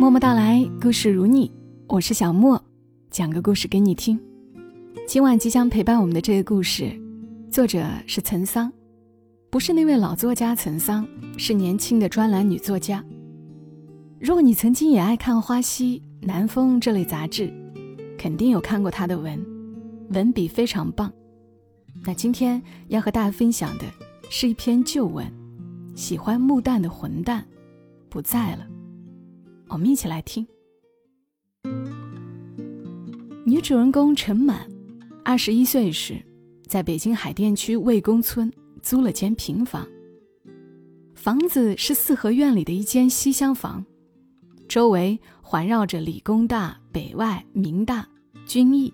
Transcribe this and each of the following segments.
默默到来，故事如你，我是小莫，讲个故事给你听。今晚即将陪伴我们的这个故事，作者是岑桑，不是那位老作家岑桑，是年轻的专栏女作家。如果你曾经也爱看《花溪》《南风》这类杂志，肯定有看过她的文，文笔非常棒。那今天要和大家分享的是一篇旧文，喜欢木蛋的混蛋不在了。我们一起来听。女主人公陈满，二十一岁时，在北京海淀区魏公村租了间平房。房子是四合院里的一间西厢房，周围环绕着理工大、北外、民大、军艺，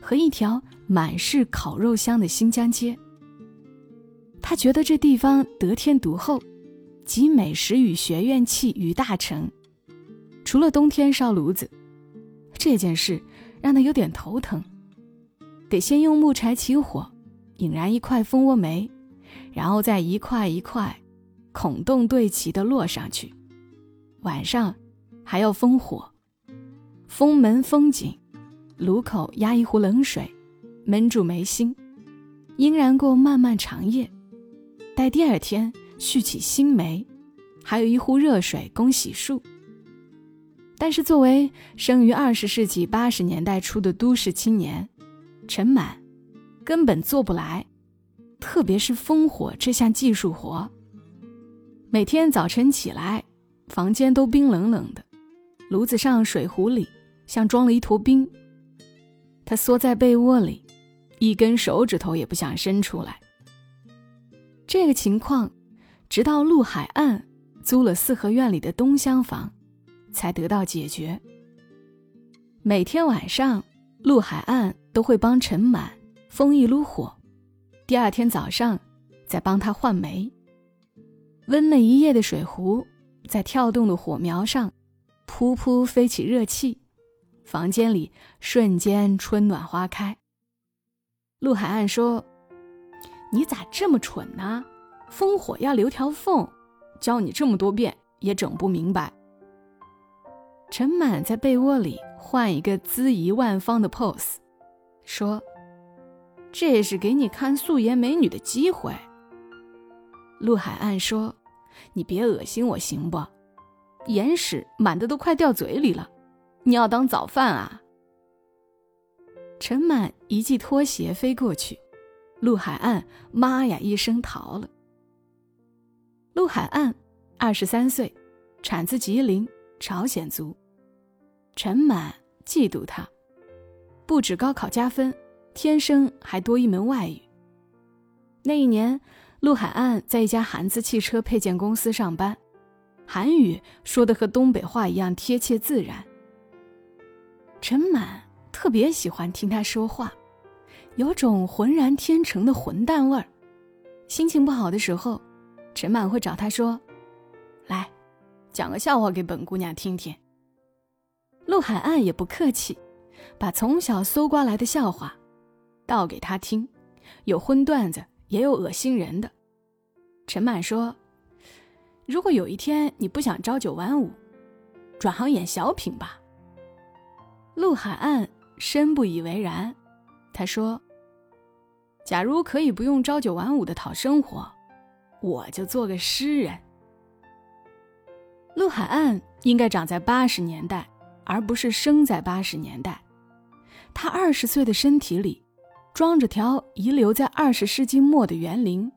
和一条满是烤肉香的新疆街。他觉得这地方得天独厚，集美食与学院气于大成。除了冬天烧炉子，这件事让他有点头疼。得先用木柴起火，引燃一块蜂窝煤，然后再一块一块孔洞对齐的摞上去。晚上还要封火，封门封紧，炉口压一壶冷水，闷住煤芯，应然过漫漫长夜。待第二天续起新煤，还有一壶热水供洗漱。但是，作为生于二十世纪八十年代初的都市青年，陈满根本做不来，特别是烽火这项技术活。每天早晨起来，房间都冰冷冷的，炉子上水壶里像装了一坨冰。他缩在被窝里，一根手指头也不想伸出来。这个情况，直到陆海岸租了四合院里的东厢房。才得到解决。每天晚上，陆海岸都会帮陈满封一炉火，第二天早上再帮他换煤。温了一夜的水壶在跳动的火苗上，噗噗飞起热气，房间里瞬间春暖花开。陆海岸说：“你咋这么蠢呢？烽火要留条缝，教你这么多遍也整不明白。”陈满在被窝里换一个恣意万方的 pose，说：“这是给你看素颜美女的机会。”陆海岸说：“你别恶心我行不？眼屎满的都快掉嘴里了，你要当早饭啊？”陈满一记拖鞋飞过去，陆海岸妈呀一声逃了。陆海岸二十三岁，产自吉林，朝鲜族。陈满嫉妒他，不止高考加分，天生还多一门外语。那一年，陆海岸在一家韩资汽车配件公司上班，韩语说的和东北话一样贴切自然。陈满特别喜欢听他说话，有种浑然天成的混蛋味儿。心情不好的时候，陈满会找他说：“来，讲个笑话给本姑娘听听。”陆海岸也不客气，把从小搜刮来的笑话倒给他听，有荤段子，也有恶心人的。陈满说：“如果有一天你不想朝九晚五，转行演小品吧。”陆海岸深不以为然，他说：“假如可以不用朝九晚五的讨生活，我就做个诗人。”陆海岸应该长在八十年代。而不是生在八十年代，他二十岁的身体里装着条遗留在二十世纪末的园林，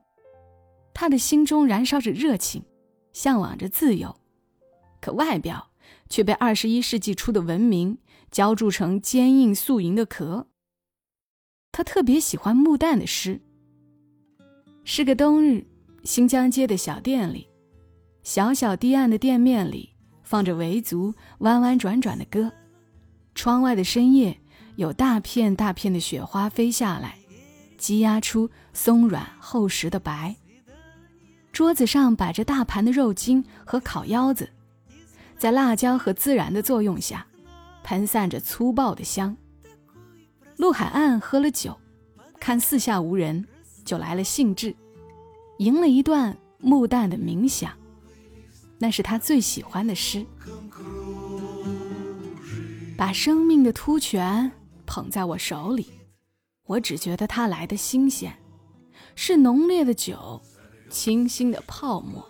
他的心中燃烧着热情，向往着自由，可外表却被二十一世纪初的文明浇筑成坚硬素银的壳。他特别喜欢木旦的诗。是个冬日，新疆街的小店里，小小低暗的店面里。放着维族弯弯转转的歌，窗外的深夜有大片大片的雪花飞下来，积压出松软厚实的白。桌子上摆着大盘的肉筋和烤腰子，在辣椒和孜然的作用下，喷散着粗暴的香。陆海岸喝了酒，看四下无人，就来了兴致，吟了一段木旦的冥想。那是他最喜欢的诗。把生命的突泉捧在我手里，我只觉得它来的新鲜，是浓烈的酒，清新的泡沫，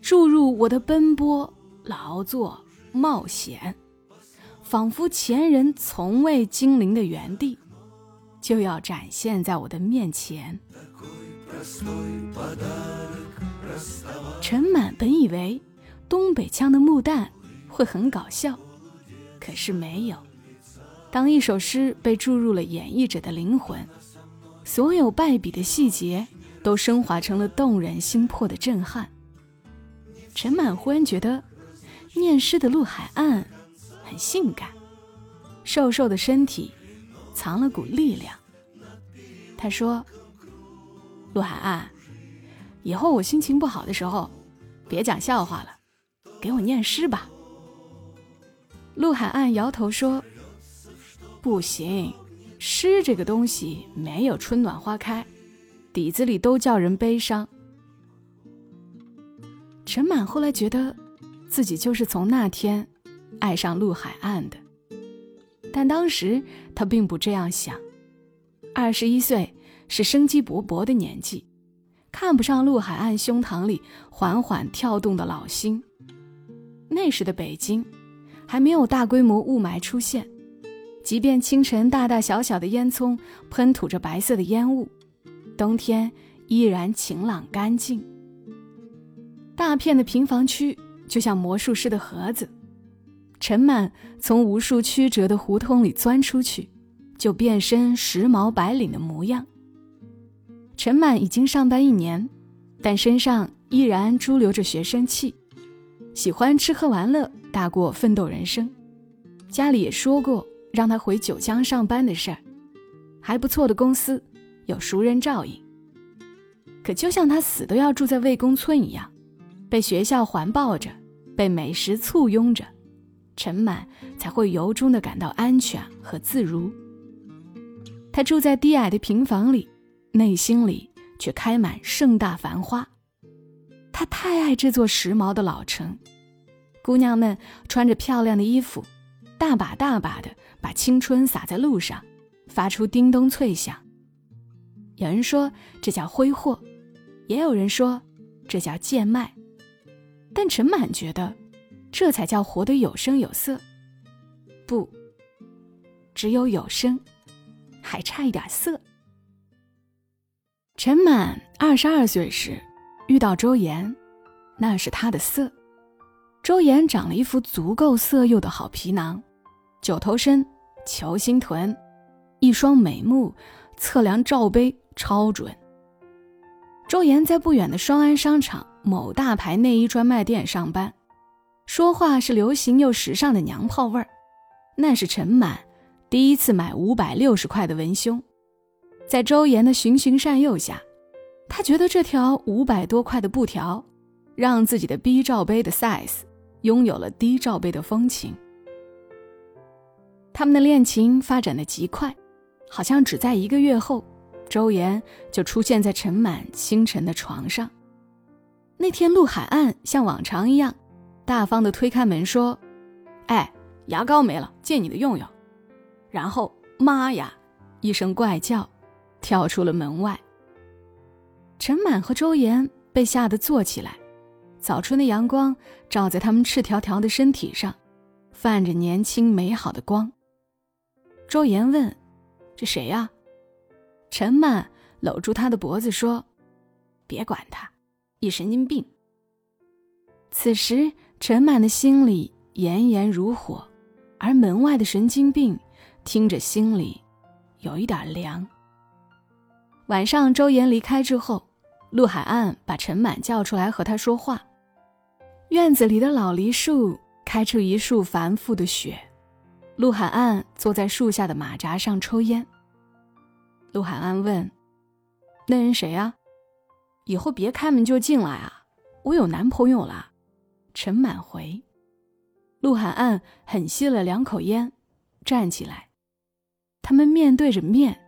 注入我的奔波、劳作、冒险，仿佛前人从未经临的原地，就要展现在我的面前。陈满本以为东北腔的木旦会很搞笑。可是没有。当一首诗被注入了演绎者的灵魂，所有败笔的细节都升华成了动人心魄的震撼。陈满忽然觉得，念诗的陆海岸很性感，瘦瘦的身体藏了股力量。他说：“陆海岸，以后我心情不好的时候，别讲笑话了，给我念诗吧。”陆海岸摇头说：“不行，诗这个东西没有春暖花开，底子里都叫人悲伤。”陈满后来觉得，自己就是从那天爱上陆海岸的，但当时他并不这样想。二十一岁是生机勃勃的年纪，看不上陆海岸胸膛里缓缓跳动的老心。那时的北京。还没有大规模雾霾出现，即便清晨大大小小的烟囱喷吐着白色的烟雾，冬天依然晴朗干净。大片的平房区就像魔术师的盒子，陈满从无数曲折的胡同里钻出去，就变身时髦白领的模样。陈满已经上班一年，但身上依然驻留着学生气，喜欢吃喝玩乐。大过奋斗人生，家里也说过让他回九江上班的事儿，还不错的公司，有熟人照应。可就像他死都要住在魏公村一样，被学校环抱着，被美食簇拥着，陈满才会由衷的感到安全和自如。他住在低矮的平房里，内心里却开满盛大繁花。他太爱这座时髦的老城。姑娘们穿着漂亮的衣服，大把大把的把青春洒在路上，发出叮咚脆响。有人说这叫挥霍，也有人说这叫贱卖，但陈满觉得这才叫活得有声有色。不，只有有声，还差一点色。陈满二十二岁时遇到周岩，那是他的色。周岩长了一副足够色诱的好皮囊，九头身，球心臀，一双美目，测量罩杯超准。周岩在不远的双安商场某大牌内衣专卖店上班，说话是流行又时尚的娘炮味儿。那是陈满第一次买五百六十块的文胸，在周岩的循循善诱下，他觉得这条五百多块的布条，让自己的 B 罩杯的 size。拥有了低罩杯的风情，他们的恋情发展的极快，好像只在一个月后，周岩就出现在陈满清晨的床上。那天，陆海岸像往常一样，大方的推开门说：“哎，牙膏没了，借你的用用。”然后，妈呀，一声怪叫，跳出了门外。陈满和周岩被吓得坐起来。早春的阳光照在他们赤条条的身体上，泛着年轻美好的光。周岩问：“这谁呀？”陈满搂住他的脖子说：“别管他，一神经病。”此时，陈满的心里炎炎如火，而门外的神经病听着心里有一点凉。晚上，周岩离开之后，陆海岸把陈满叫出来和他说话。院子里的老梨树开出一束繁复的雪，陆海岸坐在树下的马扎上抽烟。陆海岸问：“那人谁呀？以后别开门就进来啊！我有男朋友了。”陈满回。陆海岸狠吸了两口烟，站起来。他们面对着面，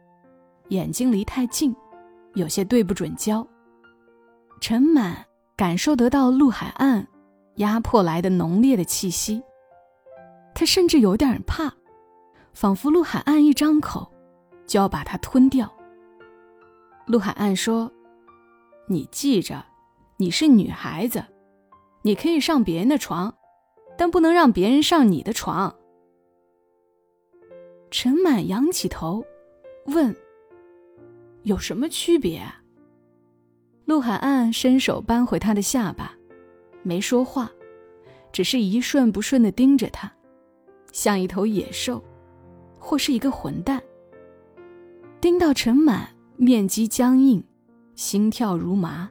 眼睛离太近，有些对不准焦。陈满感受得到陆海岸。压迫来的浓烈的气息，他甚至有点怕，仿佛陆海岸一张口，就要把它吞掉。陆海岸说：“你记着，你是女孩子，你可以上别人的床，但不能让别人上你的床。”陈满仰起头，问：“有什么区别？”陆海岸伸手扳回他的下巴，没说话，只是一瞬不瞬的盯着他，像一头野兽，或是一个混蛋。盯到陈满面肌僵硬，心跳如麻。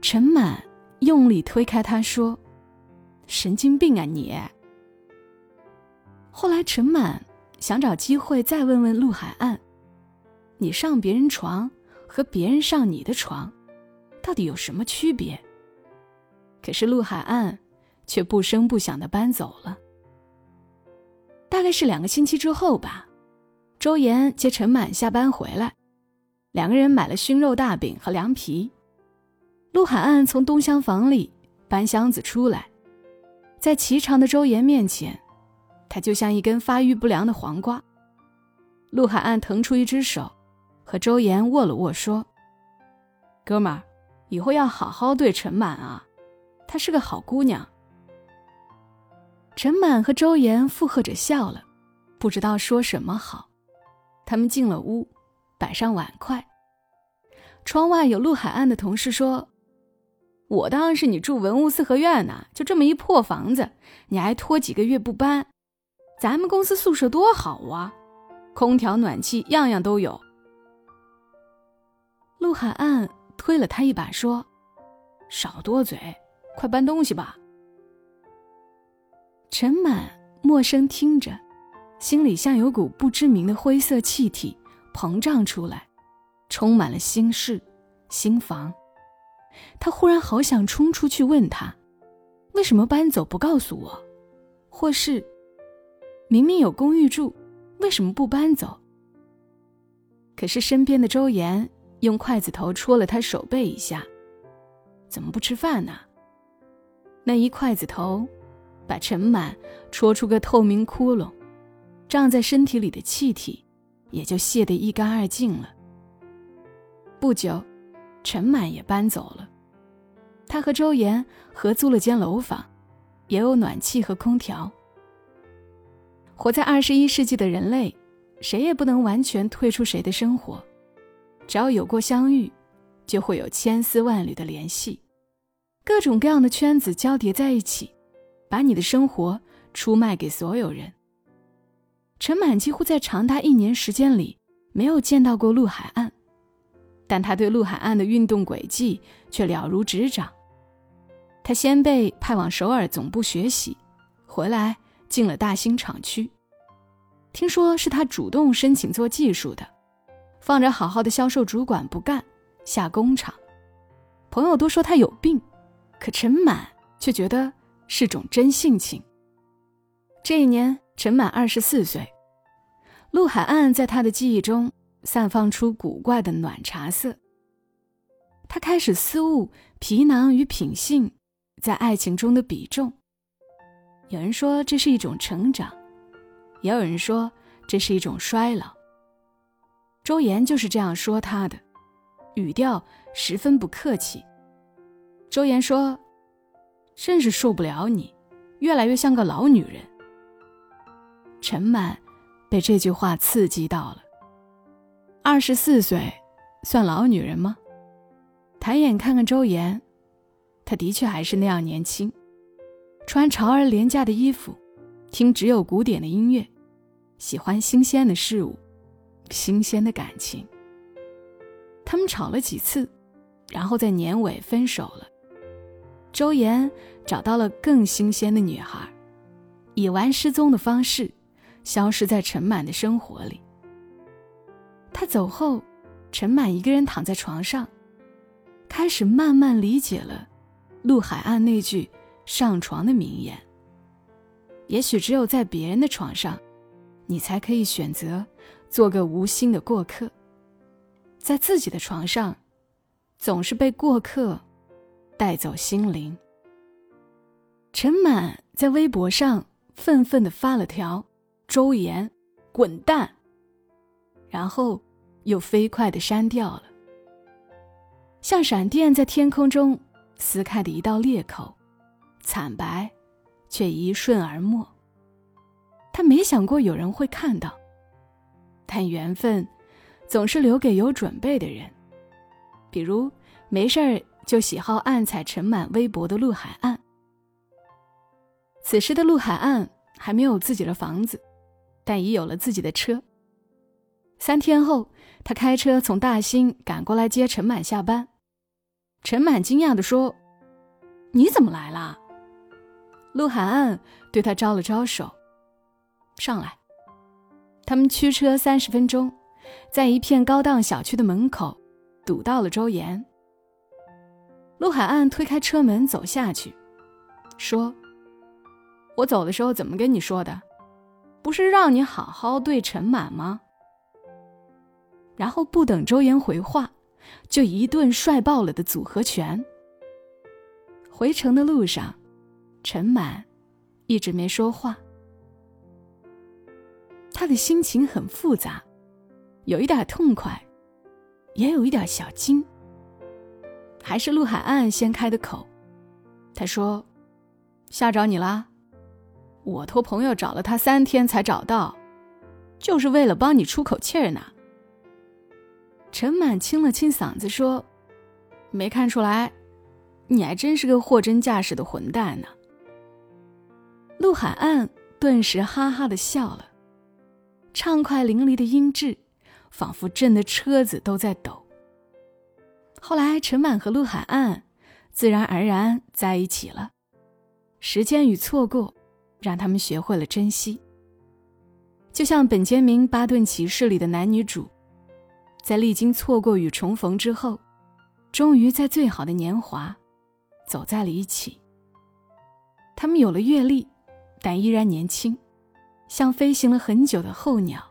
陈满用力推开他，说：“神经病啊你！”后来陈满想找机会再问问陆海岸：“你上别人床和别人上你的床？”到底有什么区别？可是陆海岸却不声不响的搬走了。大概是两个星期之后吧，周岩接陈满下班回来，两个人买了熏肉大饼和凉皮。陆海岸从东厢房里搬箱子出来，在颀长的周岩面前，他就像一根发育不良的黄瓜。陆海岸腾出一只手，和周岩握了握，说：“哥们儿。”以后要好好对陈满啊，她是个好姑娘。陈满和周岩附和着笑了，不知道说什么好。他们进了屋，摆上碗筷。窗外有陆海岸的同事说：“我当是你住文物四合院呢，就这么一破房子，你还拖几个月不搬？咱们公司宿舍多好啊，空调、暖气样样都有。”陆海岸。推了他一把，说：“少多嘴，快搬东西吧。”陈满默声听着，心里像有股不知名的灰色气体膨胀出来，充满了心事、心房。他忽然好想冲出去问他：“为什么搬走不告诉我？或是明明有公寓住，为什么不搬走？”可是身边的周岩。用筷子头戳了他手背一下，怎么不吃饭呢？那一筷子头，把陈满戳出个透明窟窿，胀在身体里的气体也就泄得一干二净了。不久，陈满也搬走了，他和周岩合租了间楼房，也有暖气和空调。活在二十一世纪的人类，谁也不能完全退出谁的生活。只要有过相遇，就会有千丝万缕的联系，各种各样的圈子交叠在一起，把你的生活出卖给所有人。陈满几乎在长达一年时间里没有见到过陆海岸，但他对陆海岸的运动轨迹却了如指掌。他先被派往首尔总部学习，回来进了大兴厂区，听说是他主动申请做技术的。放着好好的销售主管不干，下工厂。朋友都说他有病，可陈满却觉得是种真性情。这一年，陈满二十四岁，陆海岸在他的记忆中散放出古怪的暖茶色。他开始思悟皮囊与品性在爱情中的比重。有人说这是一种成长，也有人说这是一种衰老。周岩就是这样说他的，语调十分不客气。周岩说：“真是受不了你，越来越像个老女人。”陈满被这句话刺激到了。二十四岁，算老女人吗？抬眼看看周岩，他的确还是那样年轻，穿潮而廉价的衣服，听只有古典的音乐，喜欢新鲜的事物。新鲜的感情。他们吵了几次，然后在年尾分手了。周岩找到了更新鲜的女孩，以玩失踪的方式消失在陈满的生活里。他走后，陈满一个人躺在床上，开始慢慢理解了陆海岸那句上床的名言：也许只有在别人的床上，你才可以选择。做个无心的过客，在自己的床上，总是被过客带走心灵。陈满在微博上愤愤地发了条：“周岩，滚蛋！”然后又飞快的删掉了，像闪电在天空中撕开的一道裂口，惨白，却一瞬而没。他没想过有人会看到，看缘分总是留给有准备的人，比如没事儿就喜好暗踩陈满微博的陆海岸。此时的陆海岸还没有自己的房子，但已有了自己的车。三天后，他开车从大兴赶过来接陈满下班。陈满惊讶地说：“你怎么来了？”陆海岸对他招了招手。上来，他们驱车三十分钟，在一片高档小区的门口堵到了周岩。陆海岸推开车门走下去，说：“我走的时候怎么跟你说的？不是让你好好对陈满吗？”然后不等周岩回话，就一顿帅爆了的组合拳。回城的路上，陈满一直没说话。他的心情很复杂，有一点痛快，也有一点小惊。还是陆海岸先开的口，他说：“吓着你啦？我托朋友找了他三天才找到，就是为了帮你出口气儿呢。”陈满清了清嗓子说：“没看出来，你还真是个货真价实的混蛋呢。”陆海岸顿时哈哈的笑了。畅快淋漓的音质，仿佛震得车子都在抖。后来，陈满和陆海岸自然而然在一起了。时间与错过，让他们学会了珍惜。就像本杰明·巴顿骑士里的男女主，在历经错过与重逢之后，终于在最好的年华，走在了一起。他们有了阅历，但依然年轻。像飞行了很久的候鸟，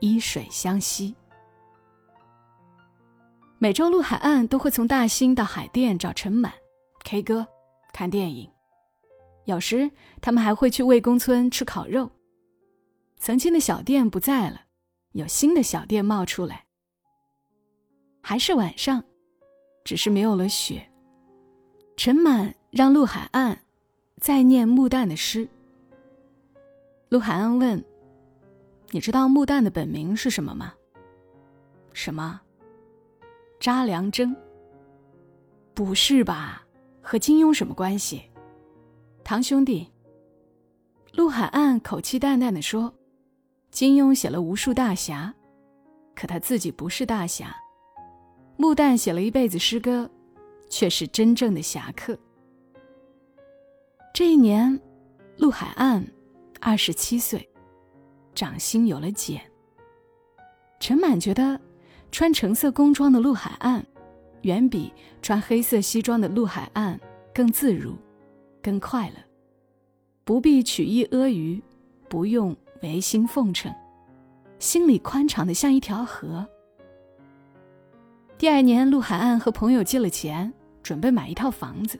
依水相惜。每周陆海岸都会从大兴到海淀找陈满，K 歌、看电影，有时他们还会去魏公村吃烤肉。曾经的小店不在了，有新的小店冒出来。还是晚上，只是没有了雪。陈满让陆海岸再念穆旦的诗。陆海安问：“你知道穆旦的本名是什么吗？”“什么？”“查良铮。”“不是吧？和金庸什么关系？”“堂兄弟。”陆海岸口气淡淡的说：“金庸写了无数大侠，可他自己不是大侠。穆旦写了一辈子诗歌，却是真正的侠客。”这一年，陆海岸。二十七岁，掌心有了茧。陈满觉得，穿橙色工装的陆海岸，远比穿黑色西装的陆海岸更自如，更快乐。不必曲意阿谀，不用违心奉承，心里宽敞的像一条河。第二年，陆海岸和朋友借了钱，准备买一套房子。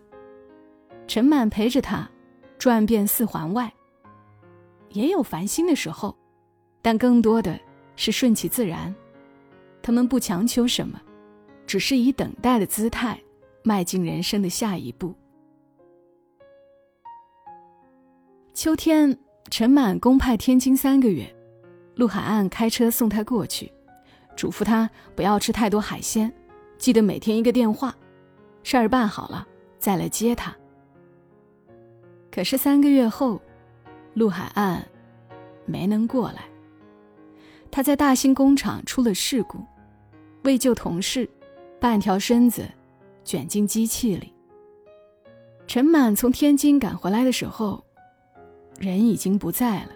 陈满陪着他，转遍四环外。也有烦心的时候，但更多的是顺其自然。他们不强求什么，只是以等待的姿态迈进人生的下一步。秋天，陈满公派天津三个月，陆海岸开车送他过去，嘱咐他不要吃太多海鲜，记得每天一个电话，事儿办好了再来接他。可是三个月后。陆海岸没能过来。他在大兴工厂出了事故，为救同事，半条身子卷进机器里。陈满从天津赶回来的时候，人已经不在了。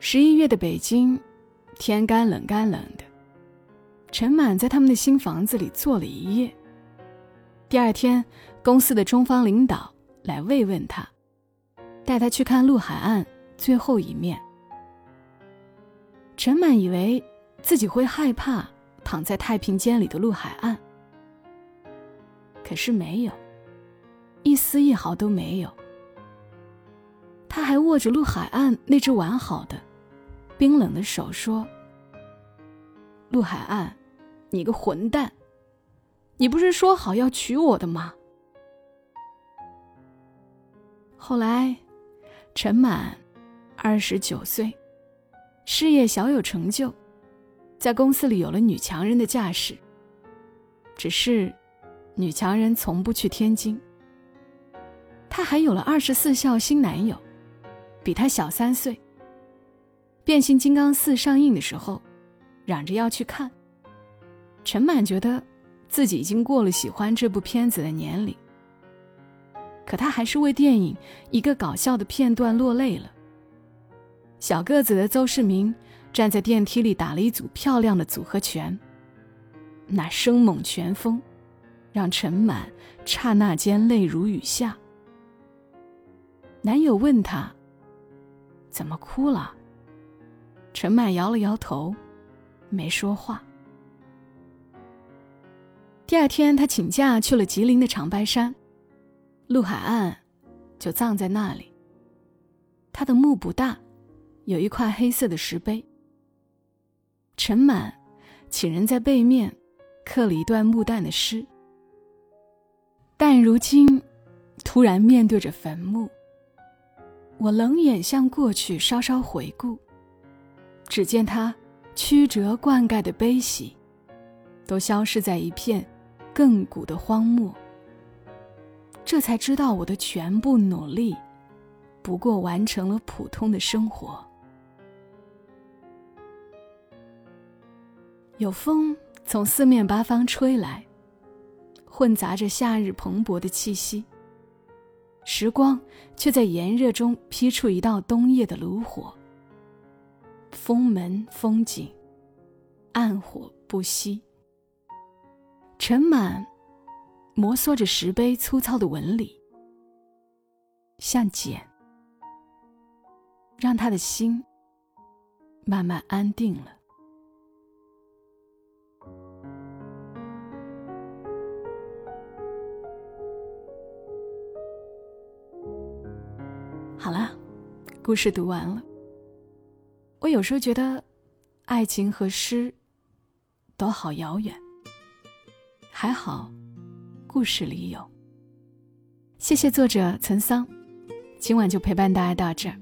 十一月的北京，天干冷干冷的。陈满在他们的新房子里坐了一夜。第二天，公司的中方领导来慰问他。带他去看陆海岸最后一面。陈满以为自己会害怕躺在太平间里的陆海岸，可是没有，一丝一毫都没有。他还握着陆海岸那只完好的、冰冷的手说：“陆海岸，你个混蛋，你不是说好要娶我的吗？”后来，陈满二十九岁，事业小有成就，在公司里有了女强人的架势。只是，女强人从不去天津。她还有了二十四孝新男友，比她小三岁。变形金刚四上映的时候，嚷着要去看。陈满觉得自己已经过了喜欢这部片子的年龄，可他还是为电影一个搞笑的片段落泪了。小个子的邹市明站在电梯里打了一组漂亮的组合拳。那生猛拳风，让陈满刹那间泪如雨下。男友问他：“怎么哭了？”陈满摇了摇头，没说话。第二天，他请假去了吉林的长白山，陆海岸就葬在那里。他的墓不大，有一块黑色的石碑。陈满请人在背面。刻了一段木旦的诗，但如今突然面对着坟墓，我冷眼向过去稍稍回顾，只见他曲折灌溉的悲喜，都消失在一片亘古的荒漠。这才知道我的全部努力，不过完成了普通的生活。有风。从四面八方吹来，混杂着夏日蓬勃的气息。时光却在炎热中劈出一道冬夜的炉火。风门风景，暗火不息。尘满摩挲着石碑粗糙的纹理，像茧，让他的心慢慢安定了。好了，故事读完了。我有时候觉得，爱情和诗都好遥远。还好，故事里有。谢谢作者岑桑，今晚就陪伴大家到这儿。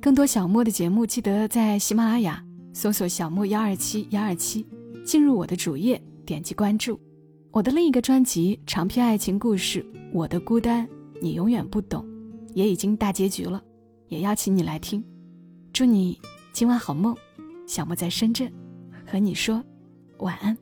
更多小莫的节目，记得在喜马拉雅搜索“小莫幺二七幺二七”，进入我的主页，点击关注。我的另一个专辑《长篇爱情故事》，我的孤单你永远不懂。也已经大结局了，也邀请你来听。祝你今晚好梦，小莫在深圳，和你说晚安。